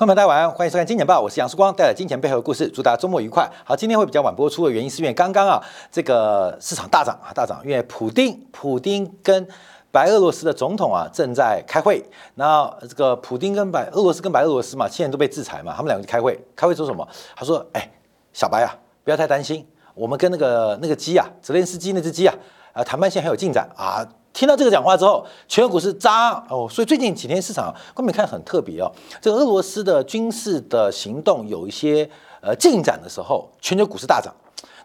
朋友们大家晚安，欢迎收看《金钱报》，我是杨世光，带来金钱背后的故事，祝大家周末愉快。好，今天会比较晚播出的原因是因为刚刚啊，这个市场大涨啊，大涨，因为普丁，普丁跟白俄罗斯的总统啊正在开会，那这个普丁跟白俄罗斯跟白俄罗斯嘛，现在都被制裁嘛，他们两个开会，开会说什么？他说：“哎，小白啊，不要太担心，我们跟那个那个鸡啊，泽连斯基那只鸡啊，啊，谈判线很有进展啊。”听到这个讲话之后，全球股市涨哦，所以最近几天市场观众看很特别哦，这个俄罗斯的军事的行动有一些呃进展的时候，全球股市大涨。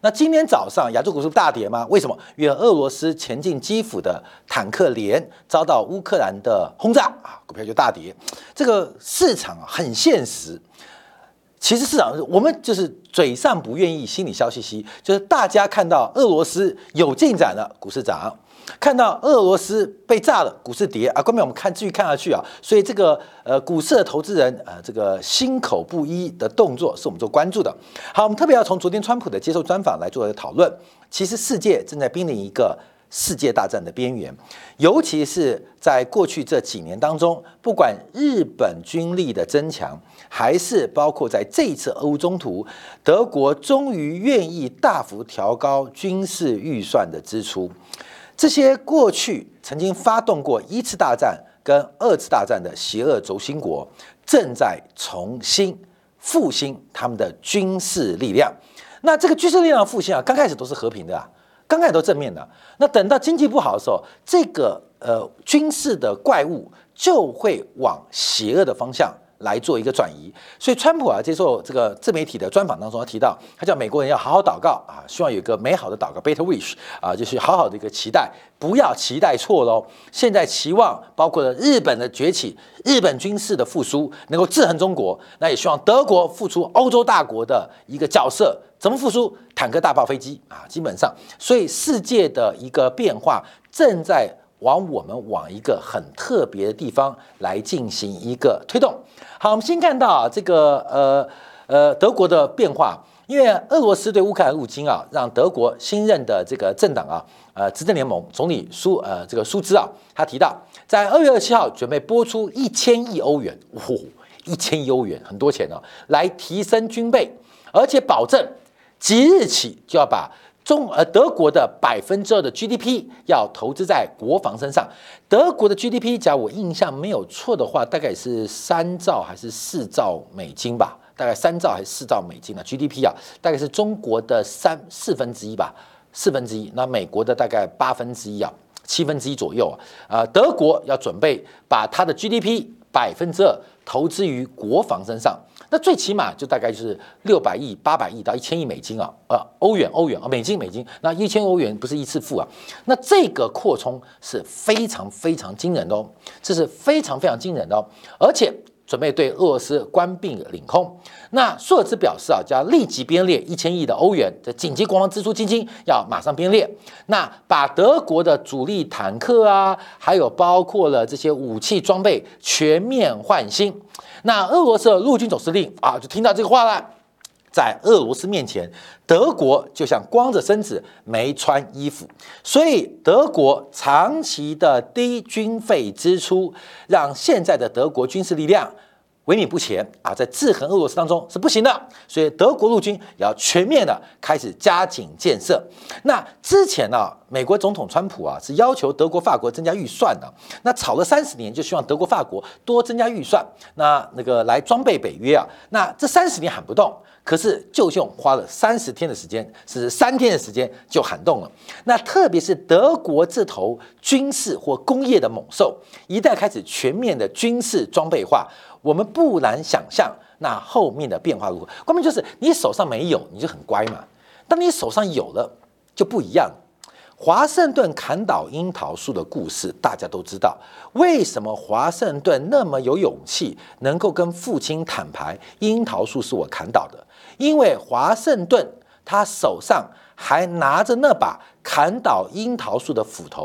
那今天早上亚洲股市大跌吗？为什么？因为俄罗斯前进基辅的坦克连遭到乌克兰的轰炸啊，股票就大跌。这个市场很现实，其实市场我们就是嘴上不愿意，心里笑嘻嘻，就是大家看到俄罗斯有进展了，股市涨。看到俄罗斯被炸了，股市跌啊！后面我们看继续看下去啊，所以这个呃股市的投资人呃这个心口不一的动作是我们做关注的。好，我们特别要从昨天川普的接受专访来做一个讨论。其实世界正在濒临一个世界大战的边缘，尤其是在过去这几年当中，不管日本军力的增强，还是包括在这一次俄乌中途，德国终于愿意大幅调高军事预算的支出。这些过去曾经发动过一次大战跟二次大战的邪恶轴心国，正在重新复兴他们的军事力量。那这个军事力量复兴啊，刚开始都是和平的啊，刚开始都正面的。那等到经济不好的时候，这个呃军事的怪物就会往邪恶的方向。来做一个转移，所以川普啊接受这个自媒体的专访当中，他提到，他叫美国人要好好祷告啊，希望有一个美好的祷告，better wish 啊，就是好好的一个期待，不要期待错喽。现在期望包括了日本的崛起，日本军事的复苏能够制衡中国，那也希望德国复出欧洲大国的一个角色，怎么复苏？坦克、大炮、飞机啊，基本上，所以世界的一个变化正在。往我们往一个很特别的地方来进行一个推动。好，我们先看到啊，这个呃呃德国的变化，因为俄罗斯对乌克兰入侵啊，让德国新任的这个政党啊，呃执政联盟总理舒呃这个舒兹啊，他提到在二月二十七号准备拨出一千亿欧元，嚯，一千亿欧元很多钱哦，来提升军备，而且保证即日起就要把。中呃德国的百分之二的 GDP 要投资在国防身上。德国的 GDP，假如我印象没有错的话，大概是三兆还是四兆美金吧？大概三兆还是四兆美金的 GDP 啊？大概是中国的三四分之一吧，四分之一。那美国的大概八分之一啊，七分之一左右啊。啊，德国要准备把它的 GDP 百分之二投资于国防身上。那最起码就大概就是六百亿、八百亿到一千亿美金啊，呃，欧元、欧元啊，美金、美金。那一千欧元不是一次付啊，那这个扩充是非常非常惊人的哦，这是非常非常惊人的哦，而且准备对俄罗斯关闭领空。那舒尔茨表示啊，要立即编列一千亿的欧元的紧急国防支出基金，要马上编列。那把德国的主力坦克啊，还有包括了这些武器装备全面换新。那俄罗斯的陆军总司令啊，就听到这个话了，在俄罗斯面前，德国就像光着身子没穿衣服，所以德国长期的低军费支出，让现在的德国军事力量。萎靡不前啊，在制衡俄罗斯当中是不行的，所以德国陆军也要全面的开始加紧建设。那之前呢，美国总统川普啊是要求德国、法国增加预算的，那吵了三十年，就希望德国、法国多增加预算，那那个来装备北约啊。那这三十年喊不动，可是就用花了三十天的时间，是三天的时间就喊动了。那特别是德国这头军事或工业的猛兽，一旦开始全面的军事装备化。我们不难想象，那后面的变化如何？关键就是你手上没有，你就很乖嘛。当你手上有了，就不一样。华盛顿砍倒樱桃树的故事，大家都知道。为什么华盛顿那么有勇气，能够跟父亲坦白，樱桃树是我砍倒的？因为华盛顿他手上还拿着那把砍倒樱桃树的斧头。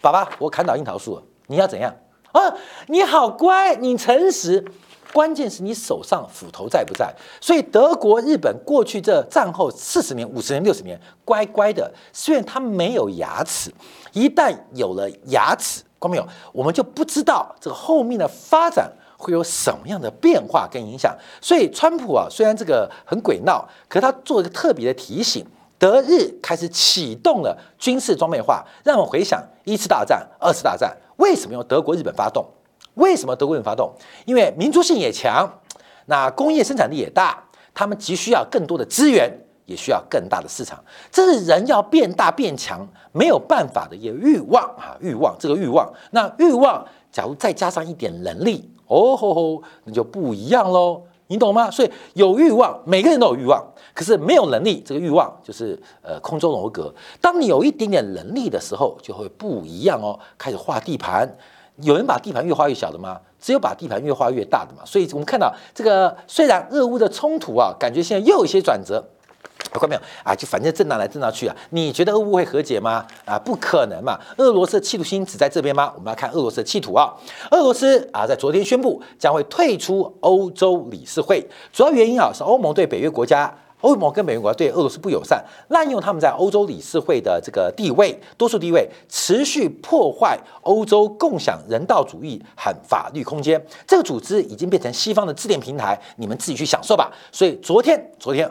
爸爸，我砍倒樱桃树了，你要怎样？啊，你好乖，你诚实，关键是你手上斧头在不在？所以德国、日本过去这战后四十年、五十年、六十年，乖乖的，虽然他没有牙齿，一旦有了牙齿，光没有，我们就不知道这个后面的发展会有什么样的变化跟影响？所以，川普啊，虽然这个很鬼闹，可他做一个特别的提醒：德日开始启动了军事装备化。让我回想一次大战、二次大战，为什么用德国、日本发动？为什么德国日本发动？因为民族性也强，那工业生产力也大，他们急需要更多的资源。也需要更大的市场，这是人要变大变强没有办法的一个欲望啊！欲望，这个欲望，那欲望，假如再加上一点能力，哦吼吼，那就不一样喽，你懂吗？所以有欲望，每个人都有欲望，可是没有能力，这个欲望就是呃空中楼阁。当你有一点点能力的时候，就会不一样哦，开始画地盘。有人把地盘越画越小的吗？只有把地盘越画越大的嘛。所以我们看到这个，虽然俄乌的冲突啊，感觉现在又有一些转折。看到没有啊？就反正震荡来震荡去啊！你觉得俄乌会和解吗？啊，不可能嘛！俄罗斯的企图心只在这边吗？我们来看俄罗斯的企图啊！俄罗斯啊，在昨天宣布将会退出欧洲理事会，主要原因啊是欧盟对北约国家，欧盟跟北约国家对俄罗斯不友善，滥用他们在欧洲理事会的这个地位，多数地位，持续破坏欧洲共享人道主义和法律空间。这个组织已经变成西方的自恋平台，你们自己去享受吧。所以昨天，昨天。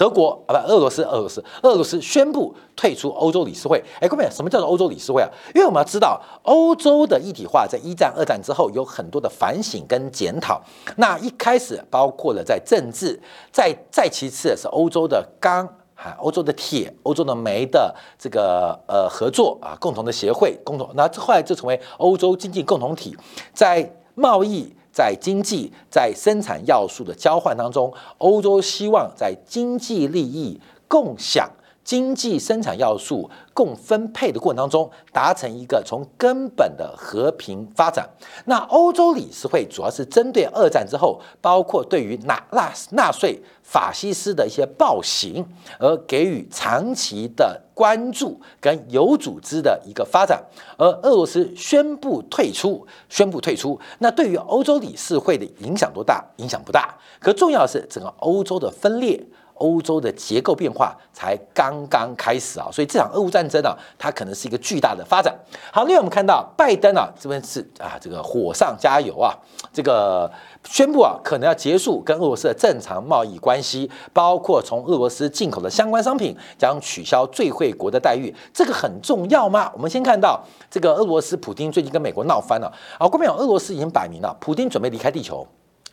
德国啊，不，俄罗斯，俄罗斯，俄罗斯宣布退出欧洲理事会。哎，各位，什么叫做欧洲理事会啊？因为我们要知道，欧洲的一体化在一战、二战之后有很多的反省跟检讨。那一开始包括了在政治，再再其次是欧洲的钢、哈，欧洲的铁、欧洲的煤的这个呃合作啊，共同的协会，共同。那后来就成为欧洲经济共同体，在贸易。在经济在生产要素的交换当中，欧洲希望在经济利益共享、经济生产要素共分配的过程当中，达成一个从根本的和平发展。那欧洲理事会主要是针对二战之后，包括对于纳纳纳粹。法西斯的一些暴行，而给予长期的关注跟有组织的一个发展，而俄罗斯宣布退出，宣布退出，那对于欧洲理事会的影响多大？影响不大。可重要的是，整个欧洲的分裂。欧洲的结构变化才刚刚开始啊，所以这场俄乌战争呢，它可能是一个巨大的发展。好，另外我们看到拜登啊，这边是啊，这个火上加油啊，这个宣布啊，可能要结束跟俄罗斯的正常贸易关系，包括从俄罗斯进口的相关商品将取消最惠国的待遇，这个很重要吗？我们先看到这个俄罗斯普京最近跟美国闹翻了啊，关键俄罗斯已经摆明了，普京准备离开地球，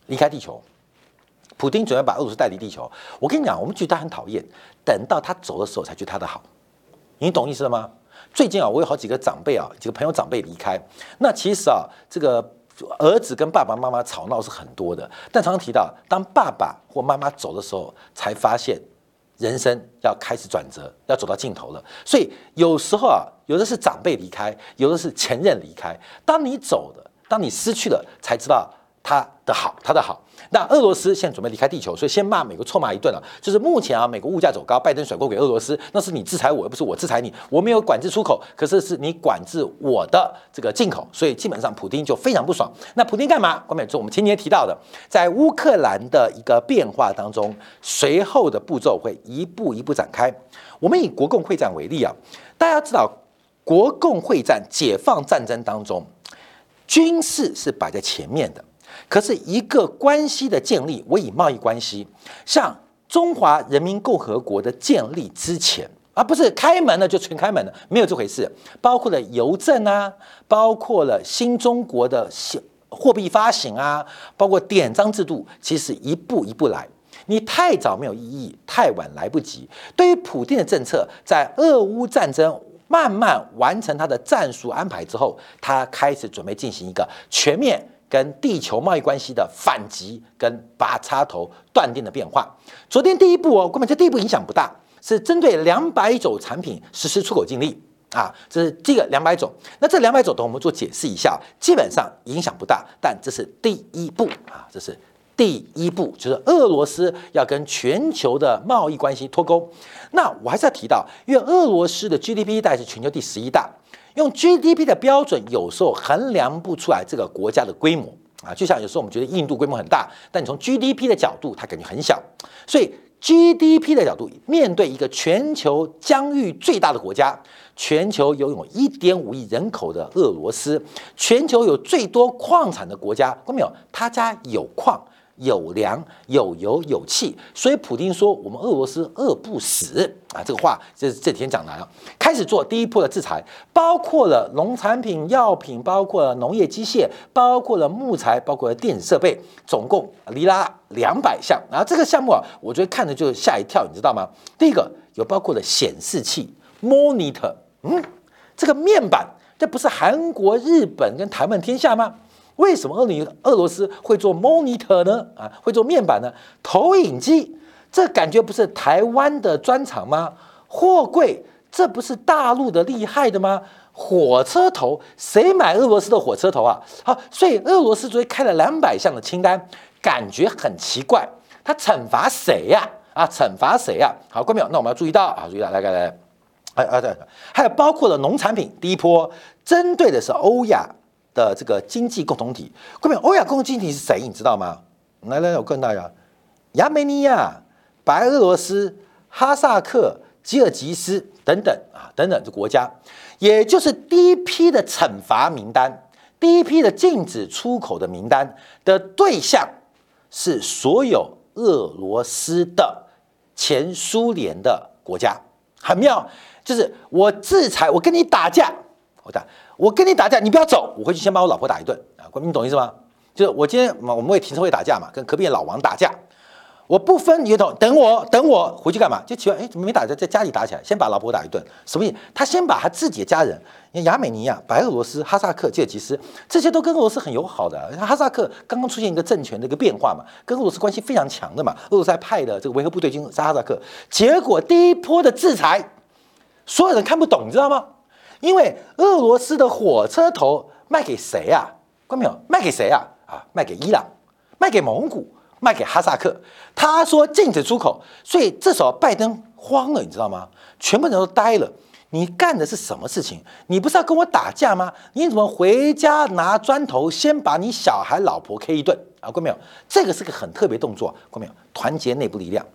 离开地球。普京准备把俄罗斯带离地球。我跟你讲，我们觉得他很讨厌，等到他走的时候才觉得他的好。你懂意思了吗？最近啊，我有好几个长辈啊，几个朋友长辈离开。那其实啊，这个儿子跟爸爸妈妈吵闹是很多的。但常常提到，当爸爸或妈妈走的时候，才发现人生要开始转折，要走到尽头了。所以有时候啊，有的是长辈离开，有的是前任离开。当你走的，当你失去了，才知道他的好，他的好。那俄罗斯现在准备离开地球，所以先骂美国臭骂一顿了。就是目前啊，美国物价走高，拜登甩锅给俄罗斯，那是你制裁我，又不是我制裁你。我没有管制出口，可是是你管制我的这个进口，所以基本上普京就非常不爽。那普京干嘛？关美就我们前几天提到的，在乌克兰的一个变化当中，随后的步骤会一步一步展开。我们以国共会战为例啊，大家知道国共会战、解放战争当中，军事是摆在前面的。可是，一个关系的建立，我以贸易关系，像中华人民共和国的建立之前，而不是开门了就全开门了，没有这回事。包括了邮政啊，包括了新中国的货币发行啊，包括典章制度，其实一步一步来。你太早没有意义，太晚来不及。对于普京的政策，在俄乌战争慢慢完成他的战术安排之后，他开始准备进行一个全面。跟地球贸易关系的反击跟拔插头断定的变化。昨天第一步哦，根本这第一步影响不大，是针对两百种产品实施出口禁令啊，这是这个两百种。那这两百种等我们做解释一下，基本上影响不大，但这是第一步啊，这是第一步，就是俄罗斯要跟全球的贸易关系脱钩。那我还是要提到，因为俄罗斯的 GDP 大概是全球第十一大。用 GDP 的标准，有时候衡量不出来这个国家的规模啊。就像有时候我们觉得印度规模很大，但你从 GDP 的角度，它感觉很小。所以 GDP 的角度，面对一个全球疆域最大的国家，全球拥有一点五亿人口的俄罗斯，全球有最多矿产的国家，看到没有？他家有矿。有粮有油有气，所以普京说我们俄罗斯饿不死啊！这个话这这几天讲来了，开始做第一波的制裁，包括了农产品、药品，包括了农业机械，包括了木材，包括了电子设备，总共离拉两百项。然后这个项目啊，我觉得看着就吓一跳，你知道吗？第一个有包括了显示器 monitor，嗯，这个面板，这不是韩国、日本跟台湾天下吗？为什么俄尼俄罗斯会做 monitor 呢？啊，会做面板呢？投影机，这感觉不是台湾的专长吗？货柜，这不是大陆的厉害的吗？火车头，谁买俄罗斯的火车头啊？好，所以俄罗斯昨天开了两百项的清单，感觉很奇怪。他惩罚谁呀？啊，惩罚谁呀？好，关淼，那我们要注意到啊，注意到，来来来，哎啊对，还有包括了农产品，第一波针对的是欧亚。的这个经济共同体，各位，欧亚共同经济体是谁？你知道吗？来来，我告诉大家，亚美尼亚、白俄罗斯、哈萨克、吉尔吉斯等等啊，等等这国家，也就是第一批的惩罚名单，第一批的禁止出口的名单的对象是所有俄罗斯的前苏联的国家，很妙，就是我制裁，我跟你打架，我打。我跟你打架，你不要走，我回去先把我老婆打一顿啊！你懂意思吗？就是我今天我们会停车位打架嘛，跟隔壁老王打架，我不分你懂，等我等我回去干嘛？就奇怪，哎，怎么没打架，在家里打起来？先把老婆打一顿，什么意思？他先把他自己的家人，你看亚美尼亚、白俄罗斯、哈萨克、吉尔吉斯这些都跟俄罗斯很友好的。哈萨克刚刚出现一个政权的一个变化嘛，跟俄罗斯关系非常强的嘛，俄罗斯派的这个维和部队军杀哈萨克，结果第一波的制裁，所有人看不懂，你知道吗？因为俄罗斯的火车头卖给谁啊？关没有？卖给谁啊？啊，卖给伊朗，卖给蒙古，卖给哈萨克。他说禁止出口，所以这时候拜登慌了，你知道吗？全部人都呆了。你干的是什么事情？你不是要跟我打架吗？你怎么回家拿砖头先把你小孩老婆 K 一顿啊？过没有？这个是个很特别动作，过没有？团结内部力量。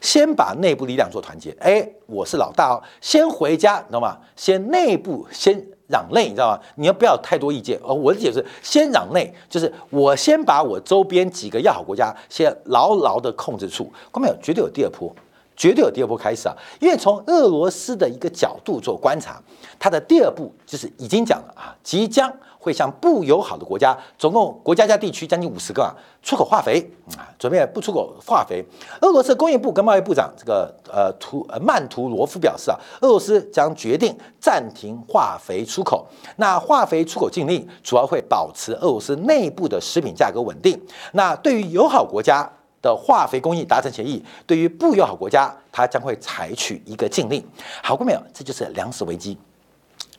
先把内部力量做团结，哎，我是老大哦，先回家，你知道吗？先内部先攘内，你知道吗？你要不要太多意见？哦，我的解释先攘内，就是我先把我周边几个要好国家先牢牢的控制住，过没有？绝对有第二波，绝对有第二波开始啊！因为从俄罗斯的一个角度做观察，它的第二步就是已经讲了啊，即将。会向不友好的国家，总共国家加地区将近五十个啊，出口化肥啊，准备不出口化肥。俄罗斯工业部跟贸易部长这个呃图呃曼图罗夫表示啊，俄罗斯将决定暂停化肥出口。那化肥出口禁令主要会保持俄罗斯内部的食品价格稳定。那对于友好国家的化肥工艺达成协议，对于不友好国家，它将会采取一个禁令。好过没有？这就是粮食危机。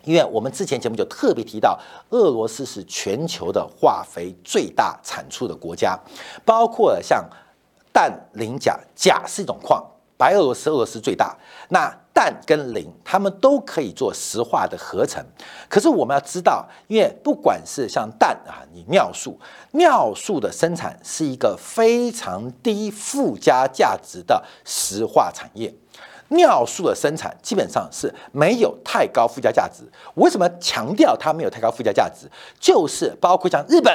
因为我们之前节目就特别提到，俄罗斯是全球的化肥最大产出的国家，包括像氮、磷、钾，钾是一种矿，白俄罗斯俄罗斯最大。那氮跟磷，它们都可以做石化的合成。可是我们要知道，因为不管是像氮啊，你尿素，尿素的生产是一个非常低附加价值的石化产业。尿素的生产基本上是没有太高附加价值。为什么强调它没有太高附加价值？就是包括像日本、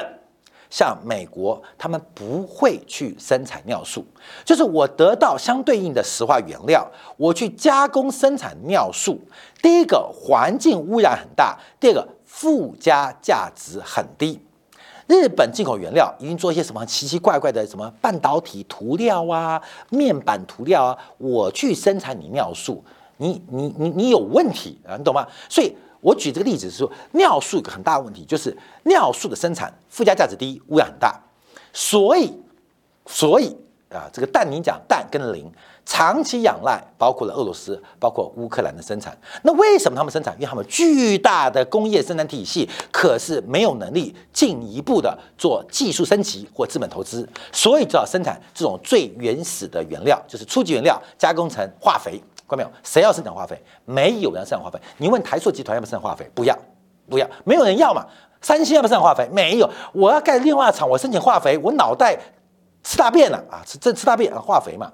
像美国，他们不会去生产尿素。就是我得到相对应的石化原料，我去加工生产尿素。第一个环境污染很大，第二个附加价值很低。日本进口原料已经做一些什么奇奇怪怪的什么半导体涂料啊、面板涂料啊，我去生产你尿素，你你你你有问题啊，你懂吗？所以我举这个例子是说，尿素有个很大的问题，就是尿素的生产附加价值低，污染很大，所以所以啊，这个氮磷钾氮跟磷。长期仰赖包括了俄罗斯、包括乌克兰的生产。那为什么他们生产？因为他们巨大的工业生产体系，可是没有能力进一步的做技术升级或资本投资，所以只好生产这种最原始的原料，就是初级原料加工成化肥。看到没有？谁要生产化肥？没有人生产化肥。你问台塑集团要不要生产化肥？不要，不要，没有人要嘛。三星要不要生产化肥？没有。我要盖炼化厂，我申请化肥，我脑袋。吃大便了啊，吃这吃大便啊，化肥嘛。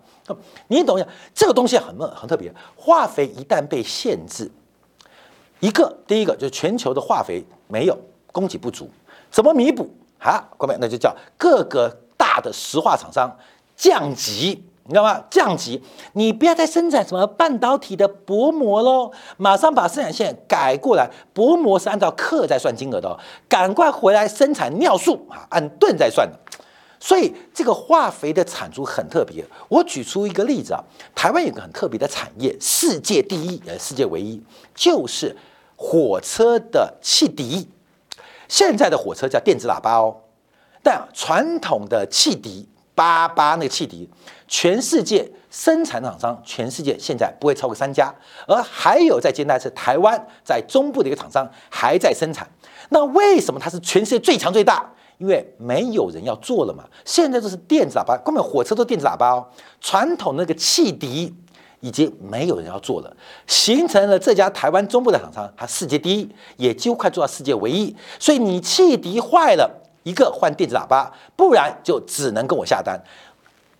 你懂一下，这个东西很很特别，化肥一旦被限制，一个第一个就是全球的化肥没有供给不足，怎么弥补啊？各位，那就叫各个大的石化厂商降级。你知道吗？降级，你不要再生产什么半导体的薄膜喽，马上把生产线改过来，薄膜是按照克在算金额的哦，赶快回来生产尿素啊，按吨在算的。所以这个化肥的产出很特别。我举出一个例子啊，台湾有个很特别的产业，世界第一，呃，世界唯一，就是火车的汽笛。现在的火车叫电子喇叭哦，但传统的汽笛。八八那个汽笛，全世界生产厂商，全世界现在不会超过三家，而还有在接待是台湾在中部的一个厂商还在生产。那为什么它是全世界最强最大？因为没有人要做了嘛。现在都是电子喇叭，根本火车都电子喇叭哦。传统那个汽笛已经没有人要做了，形成了这家台湾中部的厂商，它世界第一，也几乎快做到世界唯一。所以你汽笛坏了。一个换电子喇叭，不然就只能跟我下单。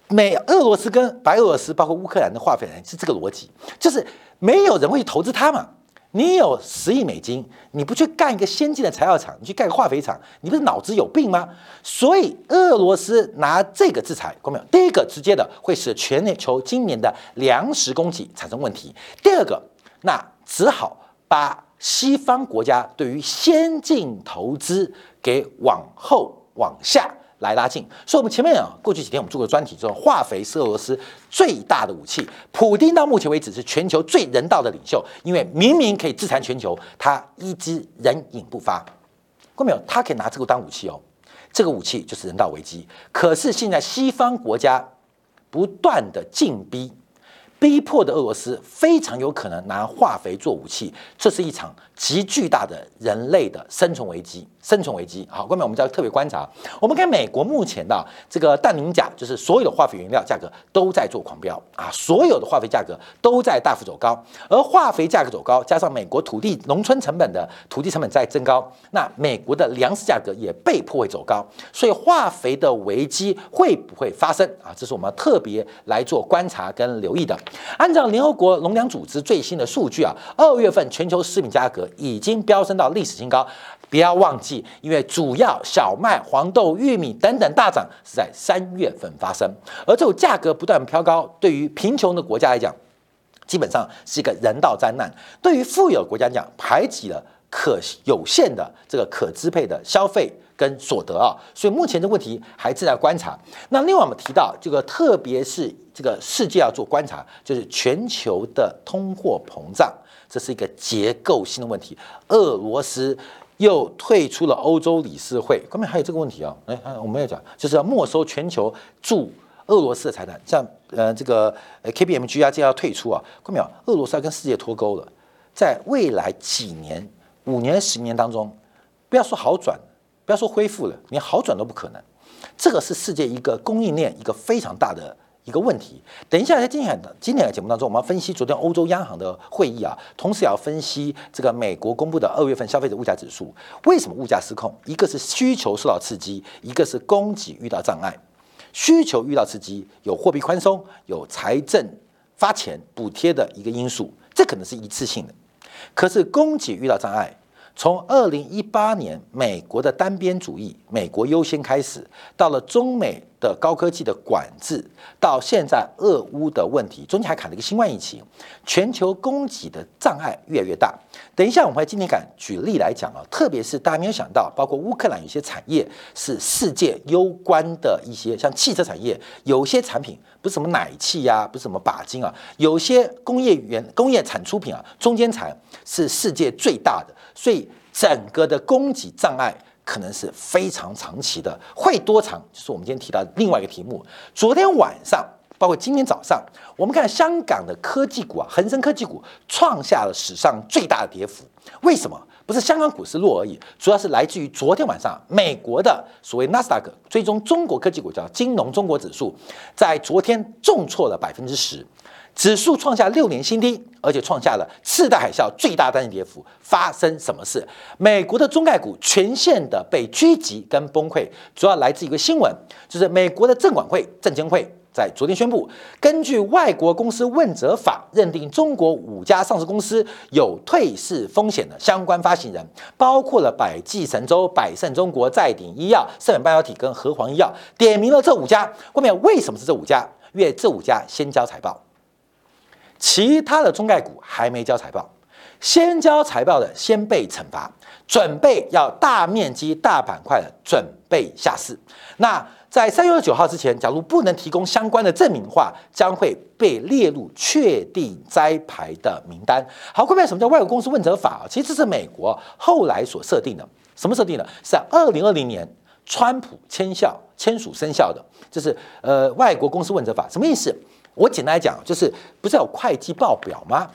美俄罗斯跟白俄罗斯，包括乌克兰的化肥人是这个逻辑，就是没有人会去投资它嘛。你有十亿美金，你不去干一个先进的材料厂，你去盖个化肥厂，你不是脑子有病吗？所以俄罗斯拿这个制裁，看没有？第一个直接的会使全球今年的粮食供给产生问题。第二个，那只好把西方国家对于先进投资。给往后往下来拉近，所以我们前面啊，过去几天我们做过专题，说化肥是俄罗斯最大的武器。普京到目前为止是全球最人道的领袖，因为明明可以制裁全球，他一直人影不发。过没有？他可以拿这个当武器哦，这个武器就是人道危机。可是现在西方国家不断的进逼。逼迫的俄罗斯非常有可能拿化肥做武器，这是一场极巨大的人类的生存危机。生存危机，好，后面我们就要特别观察。我们看美国目前的这个氮磷钾，就是所有的化肥原料价格都在做狂飙啊，所有的化肥价格都在大幅走高。而化肥价格走高，加上美国土地农村成本的土地成本在增高，那美国的粮食价格也被迫会走高。所以化肥的危机会不会发生啊？这是我们特别来做观察跟留意的。按照联合国农粮组织最新的数据啊，二月份全球食品价格已经飙升到历史新高。不要忘记，因为主要小麦、黄豆、玉米等等大涨是在三月份发生，而这种价格不断飘高，对于贫穷的国家来讲，基本上是一个人道灾难；对于富有国家来讲，排挤了可有限的这个可支配的消费。跟所得啊，所以目前的问题还正在观察。那另外我们提到这个，特别是这个世界要做观察，就是全球的通货膨胀，这是一个结构性的问题。俄罗斯又退出了欧洲理事会，后面还有这个问题啊。哎，我们要讲，就是要没收全球驻俄罗斯的财产，像呃这个呃 K B M G 啊，这要退出啊。后面有？俄罗斯要跟世界脱钩了，在未来几年、五年、十年当中，不要说好转。不要说恢复了，连好转都不可能。这个是世界一个供应链一个非常大的一个问题。等一下在今天的今天的节目当中，我们要分析昨天欧洲央行的会议啊，同时也要分析这个美国公布的二月份消费者物价指数。为什么物价失控？一个是需求受到刺激，一个是供给遇到障碍。需求遇到刺激，有货币宽松，有财政发钱补贴的一个因素，这可能是一次性的。可是供给遇到障碍。从二零一八年美国的单边主义、美国优先开始，到了中美的高科技的管制，到现在俄乌的问题，中间还卡了一个新冠疫情，全球供给的障碍越来越大。等一下我们会今天敢举例来讲啊，特别是大家没有想到，包括乌克兰有些产业是世界攸关的一些，像汽车产业，有些产品不是什么奶气呀，不是什么钯金啊，有些工业原工业产出品啊，中间产是世界最大的。所以整个的供给障碍可能是非常长期的，会多长？就是我们今天提到另外一个题目。昨天晚上，包括今天早上，我们看香港的科技股啊，恒生科技股创下了史上最大的跌幅。为什么？不是香港股市弱而已，主要是来自于昨天晚上美国的所谓纳斯达克追踪中国科技股叫金融中国指数，在昨天重挫了百分之十。指数创下六年新低，而且创下了次贷海啸最大单日跌幅。发生什么事？美国的中概股全线的被狙击跟崩溃，主要来自一个新闻，就是美国的证管会、证监会在昨天宣布，根据外国公司问责法，认定中国五家上市公司有退市风险的相关发行人，包括了百济神州、百胜中国、再鼎医药、盛远半导体跟和黄医药，点名了这五家。后面为什么是这五家？因为这五家先交财报。其他的中概股还没交财报，先交财报的先被惩罚，准备要大面积、大板块的准备下市。那在三月九号之前，假如不能提供相关的证明的话，将会被列入确定摘牌的名单。好，各位，什么叫外国公司问责法？其实这是美国后来所设定的。什么设定的？是在二零二零年，川普签效签署生效的，就是呃外国公司问责法。什么意思？我简单来讲，就是不是有会计报表吗？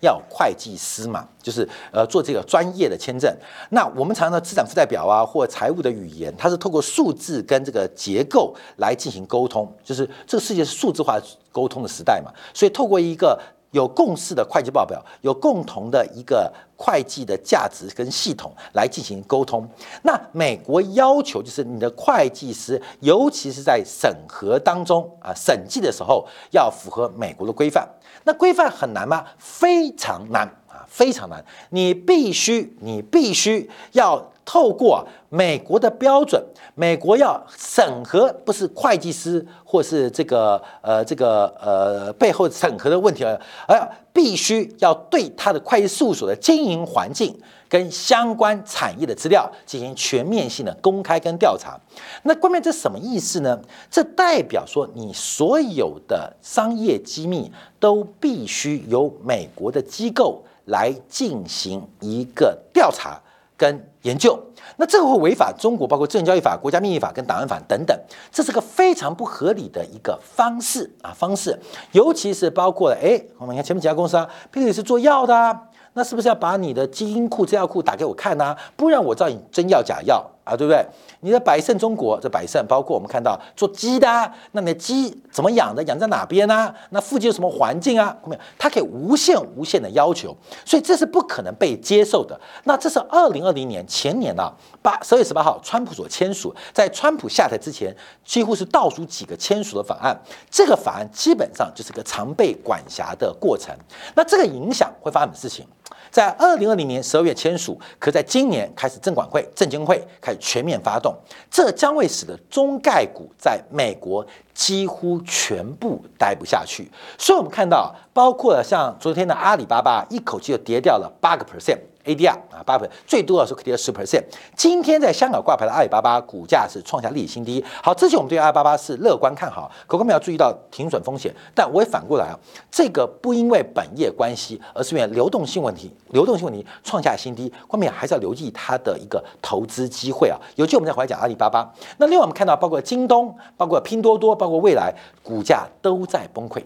要会计师嘛，就是呃做这个专业的签证。那我们常常的资产负债表啊，或财务的语言，它是透过数字跟这个结构来进行沟通。就是这个世界是数字化沟通的时代嘛，所以透过一个。有共识的会计报表，有共同的一个会计的价值跟系统来进行沟通。那美国要求就是你的会计师，尤其是在审核当中啊，审计的时候要符合美国的规范。那规范很难吗？非常难啊，非常难。你必须，你必须要。透过美国的标准，美国要审核，不是会计师或是这个呃这个呃背后审核的问题而必须要对他的会计事务所的经营环境跟相关产业的资料进行全面性的公开跟调查。那关键这什么意思呢？这代表说你所有的商业机密都必须由美国的机构来进行一个调查。跟研究，那这个会违反中国包括证券交易法、国家秘密法跟档案法等等，这是个非常不合理的一个方式啊方式，尤其是包括了哎，我们看前面几家公司啊，譬如是做药的啊，那是不是要把你的基因库、资料库打给我看呢？不然我知道你真药假药。啊，对不对？你的百胜中国，这百胜包括我们看到做鸡的，那你的鸡怎么养的？养在哪边呢？那附近有什么环境啊？没有，它可以无限无限的要求，所以这是不可能被接受的。那这是二零二零年前年啊，八十月十八号，川普所签署，在川普下台之前，几乎是倒数几个签署的法案。这个法案基本上就是个常被管辖的过程。那这个影响会发生什么事情？在二零二零年十二月签署，可在今年开始，证管会、证监会开始全面发动，这将会使得中概股在美国几乎全部待不下去。所以，我们看到，包括像昨天的阿里巴巴，一口气就跌掉了八个 percent。ADR 啊，八分最多的时候可以跌十 percent。今天在香港挂牌的阿里巴巴股价是创下历史新低。好，之前我们对阿里巴巴是乐观看好，可我们要注意到停损风险。但我也反过来啊，这个不因为本业关系，而是因为流动性问题，流动性问题创下新低，后面还是要留意它的一个投资机会啊。尤其我们再回来讲阿里巴巴。那另外我们看到，包括京东、包括拼多多、包括未来，股价都在崩溃。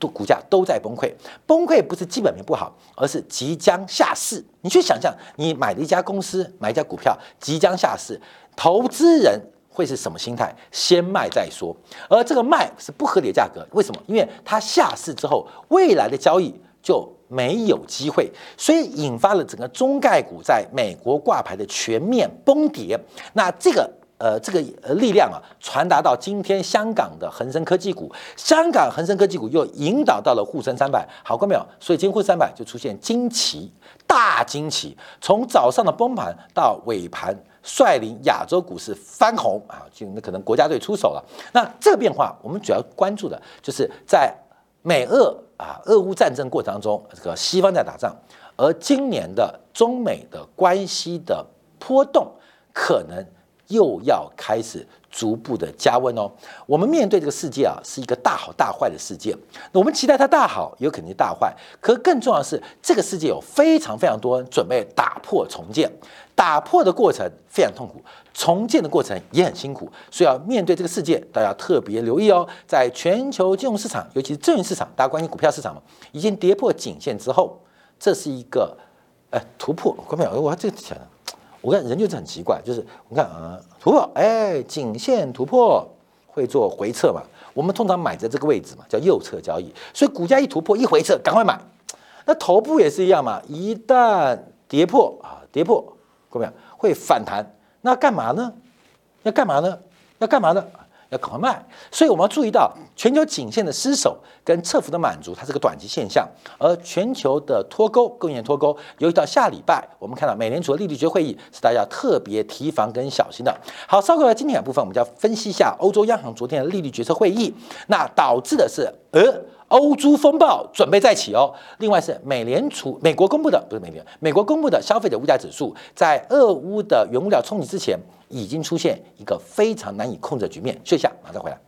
都股价都在崩溃，崩溃不是基本面不好，而是即将下市。你去想象，你买了一家公司，买一家股票即将下市，投资人会是什么心态？先卖再说。而这个卖是不合理的价格，为什么？因为它下市之后，未来的交易就没有机会，所以引发了整个中概股在美国挂牌的全面崩跌。那这个。呃，这个呃力量啊，传达到今天香港的恒生科技股，香港恒生科技股又引导到了沪深三百，好过没有？所以今天沪深三百就出现惊奇，大惊奇，从早上的崩盘到尾盘率领亚洲股市翻红啊，就那可能国家队出手了。那这个变化，我们主要关注的就是在美俄啊俄乌战争过程当中，这个西方在打仗，而今年的中美的关系的波动可能。又要开始逐步的加温哦。我们面对这个世界啊，是一个大好大坏的世界。那我们期待它大好，有可能大坏。可更重要的是，这个世界有非常非常多准备打破重建，打破的过程非常痛苦，重建的过程也很辛苦。所以要面对这个世界，大家特别留意哦。在全球金融市场，尤其是证券市场，大家关心股票市场嘛，已经跌破颈线之后，这是一个哎突破。关没有？我这个讲的。我看人就是很奇怪，就是你看啊突破，哎，颈线突破会做回撤嘛？我们通常买在这个位置嘛，叫右侧交易，所以股价一突破一回撤，赶快买。那头部也是一样嘛，一旦跌破啊，跌破，各位会反弹，那干嘛呢？要干嘛呢？要干嘛呢？要赶快卖。所以我们要注意到，全球颈线的失守跟侧幅的满足，它是个短期现象，而全球的脱钩，供应链脱钩，尤其到下礼拜，我们看到美联储的利率决议会议是大家特别提防跟小心的。好，稍后来今天的部分，我们就要分析一下欧洲央行昨天的利率决策会议，那导致的是呃。欧洲风暴准备再起哦。另外是美联储美国公布的，不是美联，美国公布的消费者物价指数，在俄乌的原物料冲击之前，已经出现一个非常难以控制的局面。休息下，马上回来。